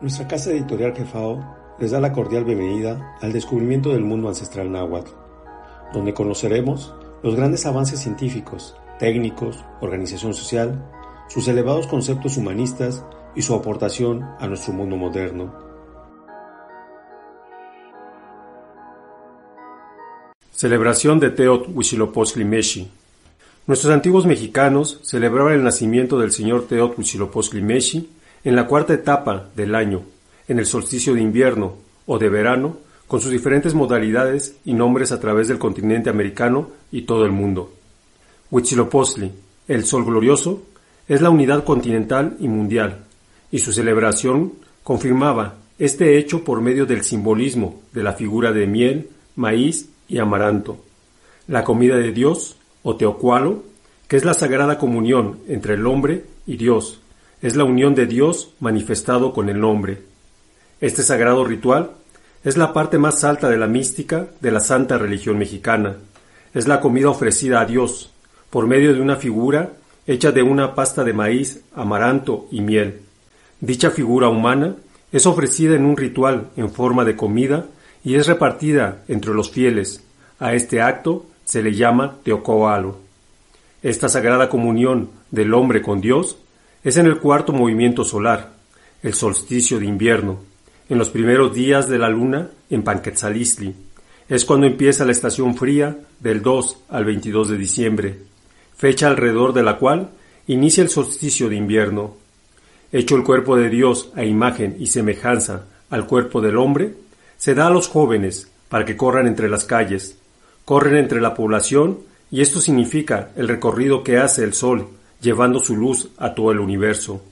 Nuestra casa editorial Jefao les da la cordial bienvenida al descubrimiento del mundo ancestral náhuatl, donde conoceremos los grandes avances científicos, técnicos, organización social, sus elevados conceptos humanistas y su aportación a nuestro mundo moderno. Celebración de Teot Huitzilopochtli Meshi. Nuestros antiguos mexicanos celebraban el nacimiento del señor Teot Huitzilopochtli en la cuarta etapa del año, en el solsticio de invierno o de verano, con sus diferentes modalidades y nombres a través del continente americano y todo el mundo. Huitzilopochtli, el Sol Glorioso, es la unidad continental y mundial, y su celebración confirmaba este hecho por medio del simbolismo de la figura de miel, maíz y amaranto, la comida de Dios, o teocualo, que es la sagrada comunión entre el hombre y Dios, es la unión de Dios manifestado con el hombre. Este sagrado ritual es la parte más alta de la mística de la santa religión mexicana. Es la comida ofrecida a Dios por medio de una figura hecha de una pasta de maíz, amaranto y miel. Dicha figura humana es ofrecida en un ritual en forma de comida y es repartida entre los fieles. A este acto se le llama Teocoalo. Esta sagrada comunión del hombre con Dios es en el cuarto movimiento solar, el solsticio de invierno, en los primeros días de la luna en Panquetzalistli. Es cuando empieza la estación fría del 2 al 22 de diciembre, fecha alrededor de la cual inicia el solsticio de invierno. Hecho el cuerpo de Dios a imagen y semejanza al cuerpo del hombre, se da a los jóvenes para que corran entre las calles, corren entre la población y esto significa el recorrido que hace el sol llevando su luz a todo el universo.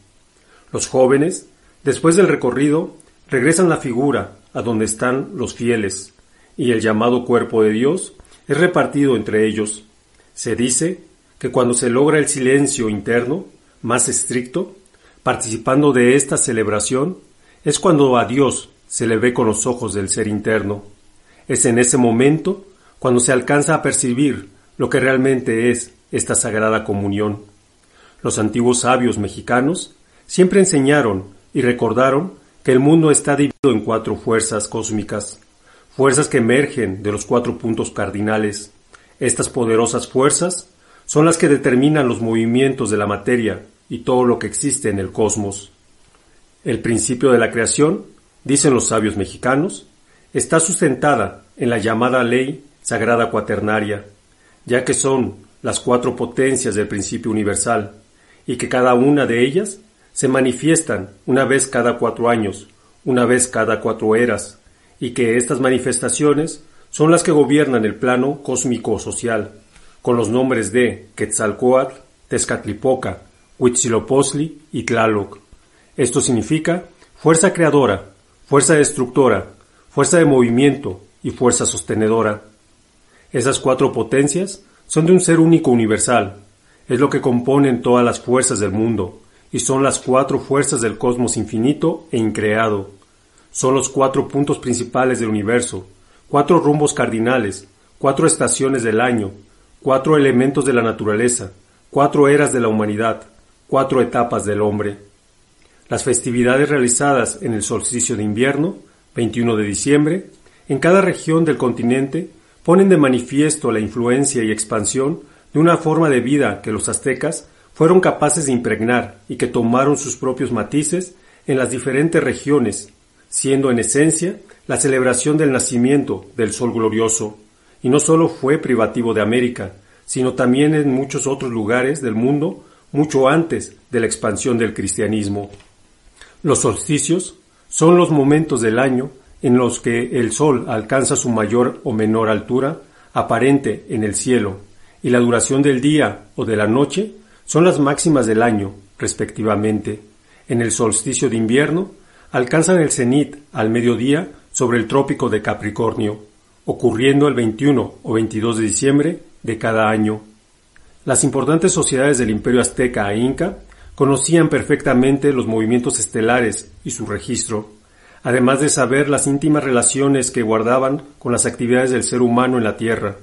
Los jóvenes, después del recorrido, regresan la figura a donde están los fieles, y el llamado cuerpo de Dios es repartido entre ellos. Se dice que cuando se logra el silencio interno, más estricto, participando de esta celebración, es cuando a Dios se le ve con los ojos del ser interno. Es en ese momento cuando se alcanza a percibir lo que realmente es esta sagrada comunión. Los antiguos sabios mexicanos siempre enseñaron y recordaron que el mundo está dividido en cuatro fuerzas cósmicas, fuerzas que emergen de los cuatro puntos cardinales. Estas poderosas fuerzas son las que determinan los movimientos de la materia y todo lo que existe en el cosmos. El principio de la creación, dicen los sabios mexicanos, está sustentada en la llamada ley sagrada cuaternaria, ya que son las cuatro potencias del principio universal, y que cada una de ellas se manifiestan una vez cada cuatro años, una vez cada cuatro eras, y que estas manifestaciones son las que gobiernan el plano cósmico-social, con los nombres de Quetzalcoatl, Tezcatlipoca, Huitzilopochtli y Tlaloc. Esto significa fuerza creadora, fuerza destructora, fuerza de movimiento y fuerza sostenedora. Esas cuatro potencias son de un ser único universal, es lo que componen todas las fuerzas del mundo, y son las cuatro fuerzas del cosmos infinito e increado. Son los cuatro puntos principales del universo, cuatro rumbos cardinales, cuatro estaciones del año, cuatro elementos de la naturaleza, cuatro eras de la humanidad, cuatro etapas del hombre. Las festividades realizadas en el solsticio de invierno, 21 de diciembre, en cada región del continente ponen de manifiesto la influencia y expansión una forma de vida que los aztecas fueron capaces de impregnar y que tomaron sus propios matices en las diferentes regiones, siendo en esencia la celebración del nacimiento del Sol glorioso, y no solo fue privativo de América, sino también en muchos otros lugares del mundo mucho antes de la expansión del cristianismo. Los solsticios son los momentos del año en los que el Sol alcanza su mayor o menor altura aparente en el cielo y la duración del día o de la noche son las máximas del año, respectivamente. En el solsticio de invierno, alcanzan el cenit al mediodía sobre el trópico de Capricornio, ocurriendo el 21 o 22 de diciembre de cada año. Las importantes sociedades del imperio azteca e inca conocían perfectamente los movimientos estelares y su registro, además de saber las íntimas relaciones que guardaban con las actividades del ser humano en la Tierra,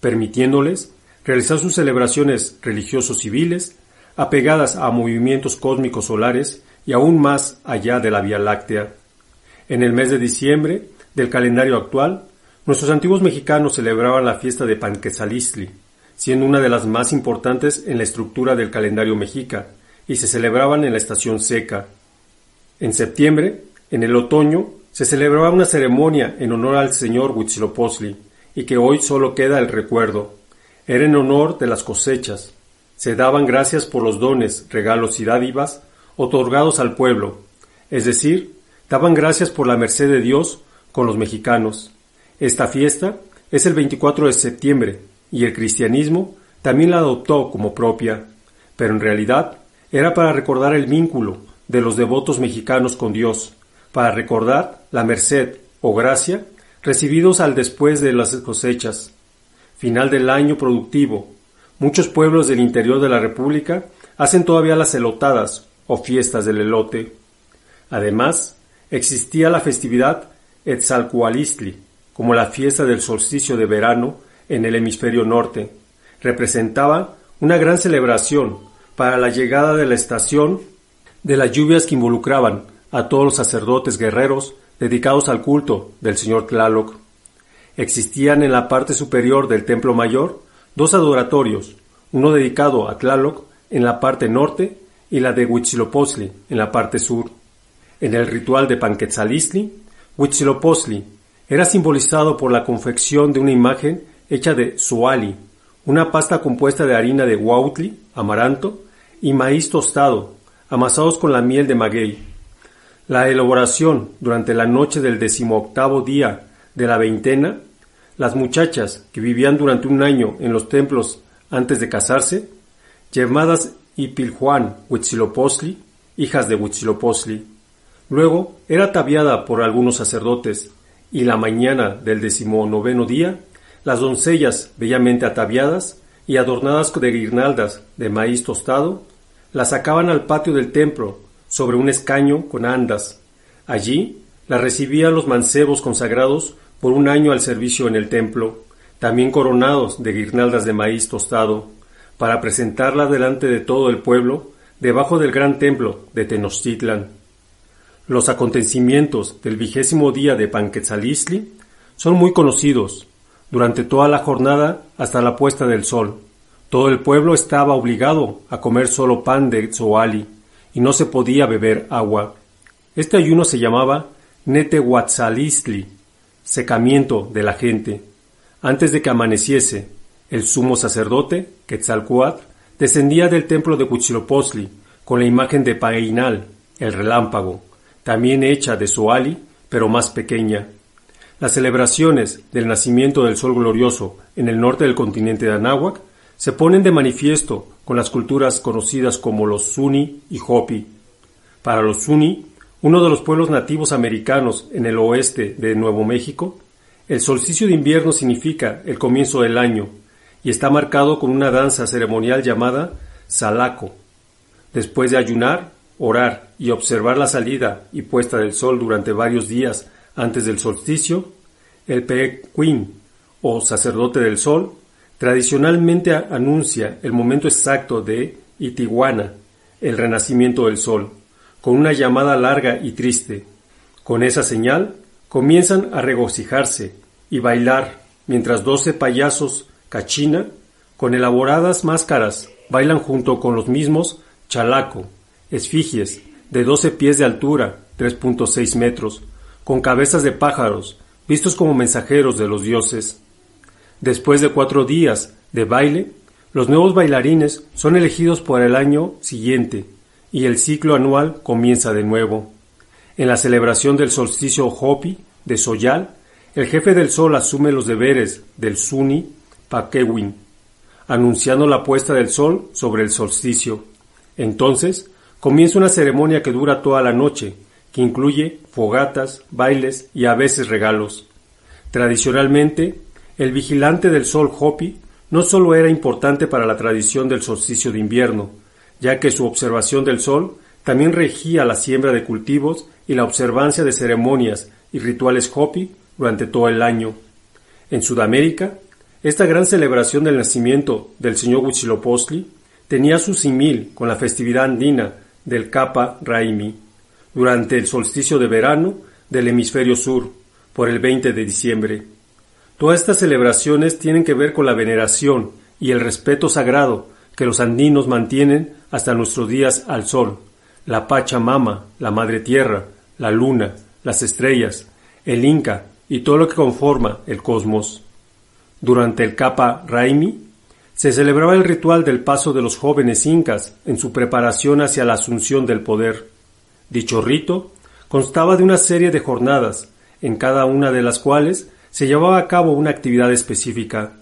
permitiéndoles realizar sus celebraciones religiosos civiles apegadas a movimientos cósmicos solares y aún más allá de la Vía Láctea. En el mes de diciembre del calendario actual, nuestros antiguos mexicanos celebraban la fiesta de Panquetzalistli, siendo una de las más importantes en la estructura del calendario mexica, y se celebraban en la estación seca. En septiembre, en el otoño, se celebraba una ceremonia en honor al señor Huitzilopochtli, y que hoy solo queda el recuerdo. Era en honor de las cosechas. Se daban gracias por los dones, regalos y dádivas otorgados al pueblo, es decir, daban gracias por la merced de Dios con los mexicanos. Esta fiesta es el 24 de septiembre y el cristianismo también la adoptó como propia, pero en realidad era para recordar el vínculo de los devotos mexicanos con Dios, para recordar la merced o gracia recibidos al después de las cosechas. Final del año productivo. Muchos pueblos del interior de la República hacen todavía las elotadas o fiestas del elote. Además, existía la festividad Etzalcoalistli, como la fiesta del solsticio de verano en el hemisferio norte. Representaba una gran celebración para la llegada de la estación de las lluvias que involucraban a todos los sacerdotes guerreros dedicados al culto del señor Tlaloc. Existían en la parte superior del templo mayor dos adoratorios, uno dedicado a Tlaloc en la parte norte y la de Huitzilopochtli en la parte sur. En el ritual de Panquetzalistli, Huitzilopochtli era simbolizado por la confección de una imagen hecha de suali, una pasta compuesta de harina de huautli, amaranto, y maíz tostado, amasados con la miel de maguey. La elaboración durante la noche del decimoctavo día de la veintena, las muchachas que vivían durante un año en los templos antes de casarse, llamadas Ipiljuan Huitzilopochtli, hijas de Huitzilopochtli. Luego era ataviada por algunos sacerdotes, y la mañana del decimonoveno día, las doncellas bellamente ataviadas y adornadas de guirnaldas de maíz tostado, las sacaban al patio del templo sobre un escaño con andas. Allí las recibían los mancebos consagrados por un año al servicio en el templo, también coronados de guirnaldas de maíz tostado para presentarla delante de todo el pueblo debajo del gran templo de Tenochtitlan. Los acontecimientos del vigésimo día de Panquetzalistli son muy conocidos. Durante toda la jornada hasta la puesta del sol, todo el pueblo estaba obligado a comer solo pan de Tzoali y no se podía beber agua. Este ayuno se llamaba Netehuatzalistli, secamiento de la gente. Antes de que amaneciese, el sumo sacerdote, Quetzalcoatl, descendía del templo de Huitzilopochtli con la imagen de Painal, el relámpago, también hecha de Soali, pero más pequeña. Las celebraciones del nacimiento del sol glorioso en el norte del continente de Anáhuac se ponen de manifiesto con las culturas conocidas como los Zuni y Hopi. Para los Zuni, uno de los pueblos nativos americanos en el oeste de Nuevo México, el solsticio de invierno significa el comienzo del año, y está marcado con una danza ceremonial llamada salaco. Después de ayunar, orar y observar la salida y puesta del sol durante varios días antes del solsticio, el Pequín o sacerdote del sol tradicionalmente anuncia el momento exacto de Itiguana, el renacimiento del sol, con una llamada larga y triste. Con esa señal comienzan a regocijarse y bailar mientras doce payasos Cachina, con elaboradas máscaras, bailan junto con los mismos chalaco, esfigies, de 12 pies de altura, 3.6 metros, con cabezas de pájaros, vistos como mensajeros de los dioses. Después de cuatro días de baile, los nuevos bailarines son elegidos por el año siguiente y el ciclo anual comienza de nuevo. En la celebración del solsticio Hopi de Soyal, el jefe del sol asume los deberes del Suni Pakewin, anunciando la puesta del sol sobre el solsticio. Entonces, comienza una ceremonia que dura toda la noche, que incluye fogatas, bailes y a veces regalos. Tradicionalmente, el vigilante del sol Hopi no solo era importante para la tradición del solsticio de invierno, ya que su observación del sol también regía la siembra de cultivos y la observancia de ceremonias y rituales Hopi durante todo el año. En Sudamérica, esta gran celebración del nacimiento del señor Huitzilopochtli tenía su simil con la festividad andina del Capa Raimi durante el solsticio de verano del hemisferio sur, por el 20 de diciembre. Todas estas celebraciones tienen que ver con la veneración y el respeto sagrado que los andinos mantienen hasta nuestros días al sol, la Pachamama, la Madre Tierra, la Luna, las estrellas, el Inca y todo lo que conforma el cosmos. Durante el Capa Raimi se celebraba el ritual del paso de los jóvenes incas en su preparación hacia la asunción del poder. Dicho rito constaba de una serie de jornadas, en cada una de las cuales se llevaba a cabo una actividad específica.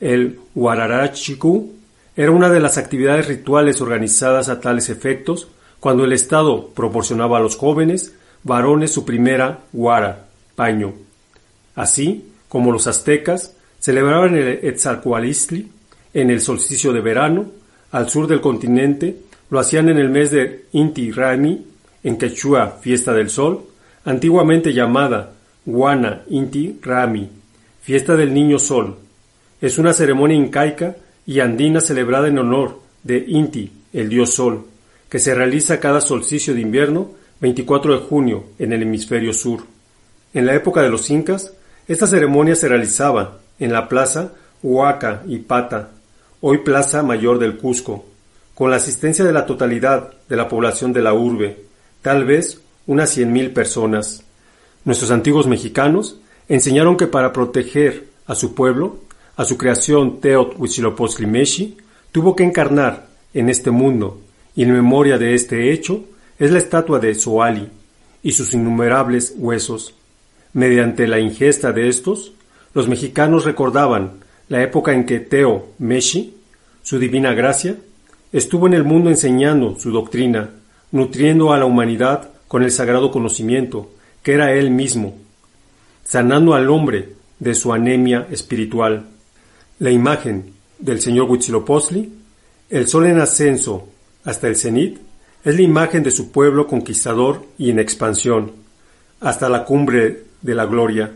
El Wararachiku era una de las actividades rituales organizadas a tales efectos cuando el Estado proporcionaba a los jóvenes varones su primera Wara, paño. Así como los aztecas celebraban el Etzalcoalistli en el solsticio de verano, al sur del continente lo hacían en el mes de Inti Raymi, en quechua fiesta del sol, antiguamente llamada Guana Inti Rami, fiesta del Niño Sol. Es una ceremonia incaica y andina celebrada en honor de Inti, el dios Sol, que se realiza cada solsticio de invierno 24 de junio en el hemisferio sur. En la época de los incas, esta ceremonia se realizaba en la plaza Huaca y Pata, hoy Plaza Mayor del Cusco, con la asistencia de la totalidad de la población de la urbe, tal vez unas cien mil personas. Nuestros antiguos mexicanos enseñaron que para proteger a su pueblo, a su creación Teot Huitzilopochtli tuvo que encarnar en este mundo, y en memoria de este hecho es la estatua de Soali y sus innumerables huesos. Mediante la ingesta de estos, los mexicanos recordaban la época en que Teo Meshi, su divina gracia, estuvo en el mundo enseñando su doctrina, nutriendo a la humanidad con el sagrado conocimiento, que era él mismo, sanando al hombre de su anemia espiritual. La imagen del señor Huitzilopochtli, el sol en ascenso hasta el cenit, es la imagen de su pueblo conquistador y en expansión, hasta la cumbre de la gloria.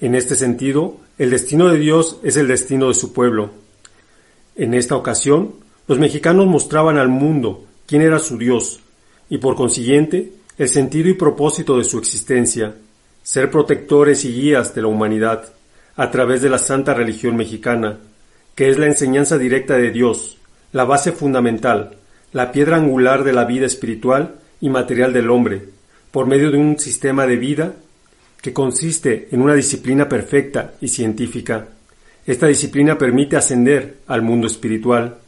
En este sentido, el destino de Dios es el destino de su pueblo. En esta ocasión, los mexicanos mostraban al mundo quién era su Dios, y por consiguiente, el sentido y propósito de su existencia, ser protectores y guías de la humanidad a través de la santa religión mexicana, que es la enseñanza directa de Dios, la base fundamental, la piedra angular de la vida espiritual y material del hombre, por medio de un sistema de vida que consiste en una disciplina perfecta y científica. Esta disciplina permite ascender al mundo espiritual.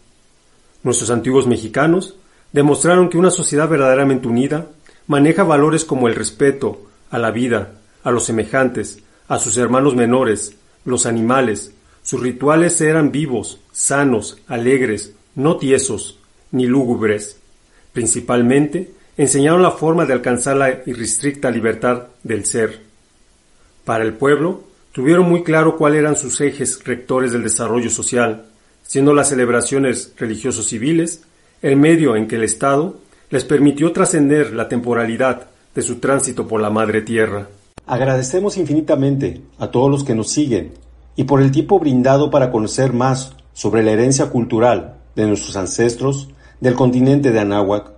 Nuestros antiguos mexicanos demostraron que una sociedad verdaderamente unida maneja valores como el respeto a la vida, a los semejantes, a sus hermanos menores, los animales. Sus rituales eran vivos, sanos, alegres, no tiesos, ni lúgubres. Principalmente, enseñaron la forma de alcanzar la irrestricta libertad del ser. Para el pueblo, tuvieron muy claro cuáles eran sus ejes rectores del desarrollo social, siendo las celebraciones religiosos civiles el medio en que el Estado les permitió trascender la temporalidad de su tránsito por la madre tierra. Agradecemos infinitamente a todos los que nos siguen y por el tiempo brindado para conocer más sobre la herencia cultural de nuestros ancestros del continente de Anáhuac.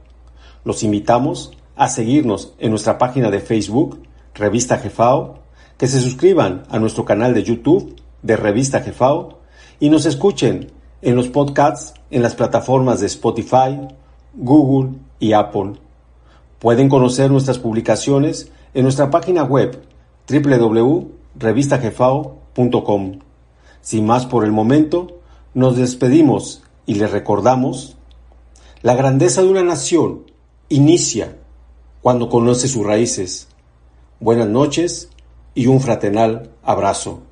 Los invitamos a seguirnos en nuestra página de Facebook, Revista Jefao, que se suscriban a nuestro canal de YouTube de Revista Jefao y nos escuchen en los podcasts en las plataformas de Spotify, Google y Apple. Pueden conocer nuestras publicaciones en nuestra página web www.revistajefao.com. Sin más por el momento, nos despedimos y les recordamos, la grandeza de una nación inicia cuando conoce sus raíces. Buenas noches y un fraternal abrazo.